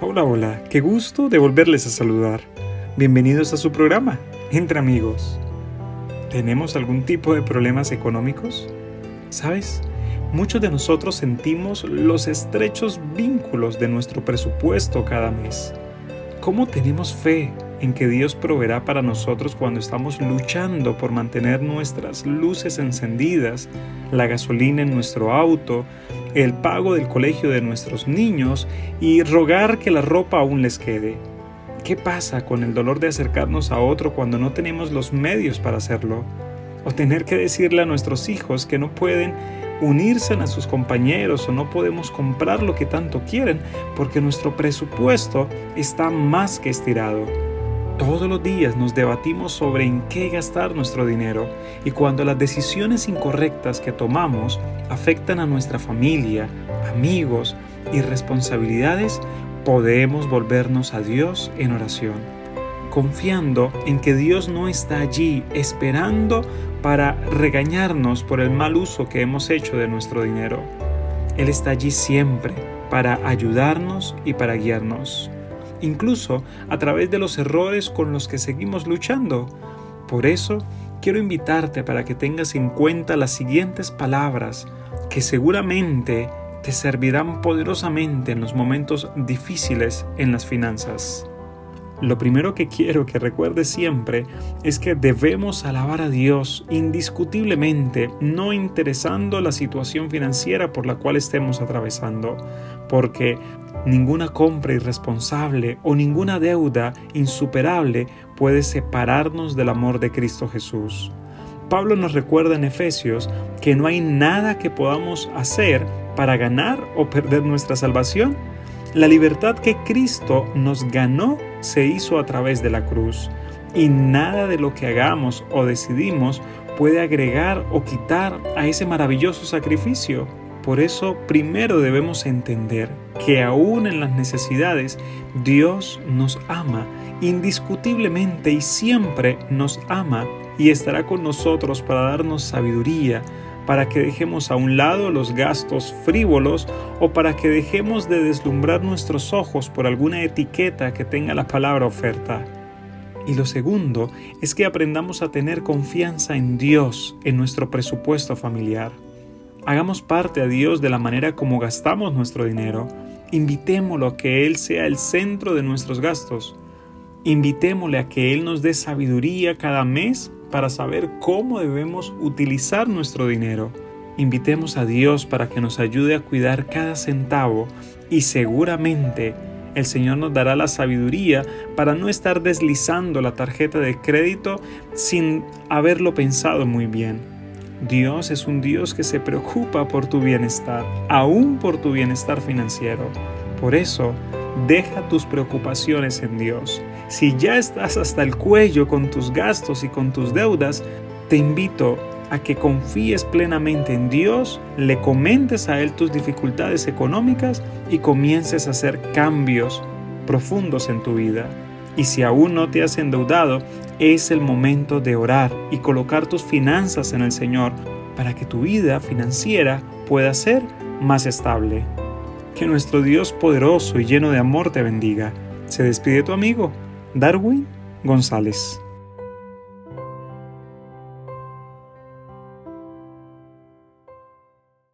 Hola, hola, qué gusto de volverles a saludar. Bienvenidos a su programa, Entre Amigos. ¿Tenemos algún tipo de problemas económicos? ¿Sabes? Muchos de nosotros sentimos los estrechos vínculos de nuestro presupuesto cada mes. ¿Cómo tenemos fe en que Dios proveerá para nosotros cuando estamos luchando por mantener nuestras luces encendidas, la gasolina en nuestro auto, el pago del colegio de nuestros niños y rogar que la ropa aún les quede? ¿Qué pasa con el dolor de acercarnos a otro cuando no tenemos los medios para hacerlo? O tener que decirle a nuestros hijos que no pueden unirse a sus compañeros o no podemos comprar lo que tanto quieren porque nuestro presupuesto está más que estirado. Todos los días nos debatimos sobre en qué gastar nuestro dinero y cuando las decisiones incorrectas que tomamos afectan a nuestra familia, amigos y responsabilidades, podemos volvernos a Dios en oración, confiando en que Dios no está allí esperando para regañarnos por el mal uso que hemos hecho de nuestro dinero. Él está allí siempre para ayudarnos y para guiarnos, incluso a través de los errores con los que seguimos luchando. Por eso, quiero invitarte para que tengas en cuenta las siguientes palabras que seguramente te servirán poderosamente en los momentos difíciles en las finanzas. Lo primero que quiero que recuerdes siempre es que debemos alabar a Dios indiscutiblemente, no interesando la situación financiera por la cual estemos atravesando, porque ninguna compra irresponsable o ninguna deuda insuperable puede separarnos del amor de Cristo Jesús. Pablo nos recuerda en Efesios que no hay nada que podamos hacer para ganar o perder nuestra salvación la libertad que Cristo nos ganó se hizo a través de la cruz y nada de lo que hagamos o decidimos puede agregar o quitar a ese maravilloso sacrificio. Por eso primero debemos entender que aún en las necesidades Dios nos ama indiscutiblemente y siempre nos ama y estará con nosotros para darnos sabiduría, para que dejemos a un lado los gastos frívolos o para que dejemos de deslumbrar nuestros ojos por alguna etiqueta que tenga la palabra oferta. Y lo segundo es que aprendamos a tener confianza en Dios en nuestro presupuesto familiar. Hagamos parte a Dios de la manera como gastamos nuestro dinero. Invitémoslo a que Él sea el centro de nuestros gastos. Invitémosle a que Él nos dé sabiduría cada mes para saber cómo debemos utilizar nuestro dinero. Invitemos a Dios para que nos ayude a cuidar cada centavo y seguramente el Señor nos dará la sabiduría para no estar deslizando la tarjeta de crédito sin haberlo pensado muy bien. Dios es un Dios que se preocupa por tu bienestar, aún por tu bienestar financiero. Por eso, deja tus preocupaciones en Dios si ya estás hasta el cuello con tus gastos y con tus deudas, te invito a que confíes plenamente en Dios, le comentes a Él tus dificultades económicas y comiences a hacer cambios profundos en tu vida. Y si aún no te has endeudado, es el momento de orar y colocar tus finanzas en el Señor para que tu vida financiera pueda ser más estable. Que nuestro Dios poderoso y lleno de amor te bendiga. Se despide tu amigo Darwin González.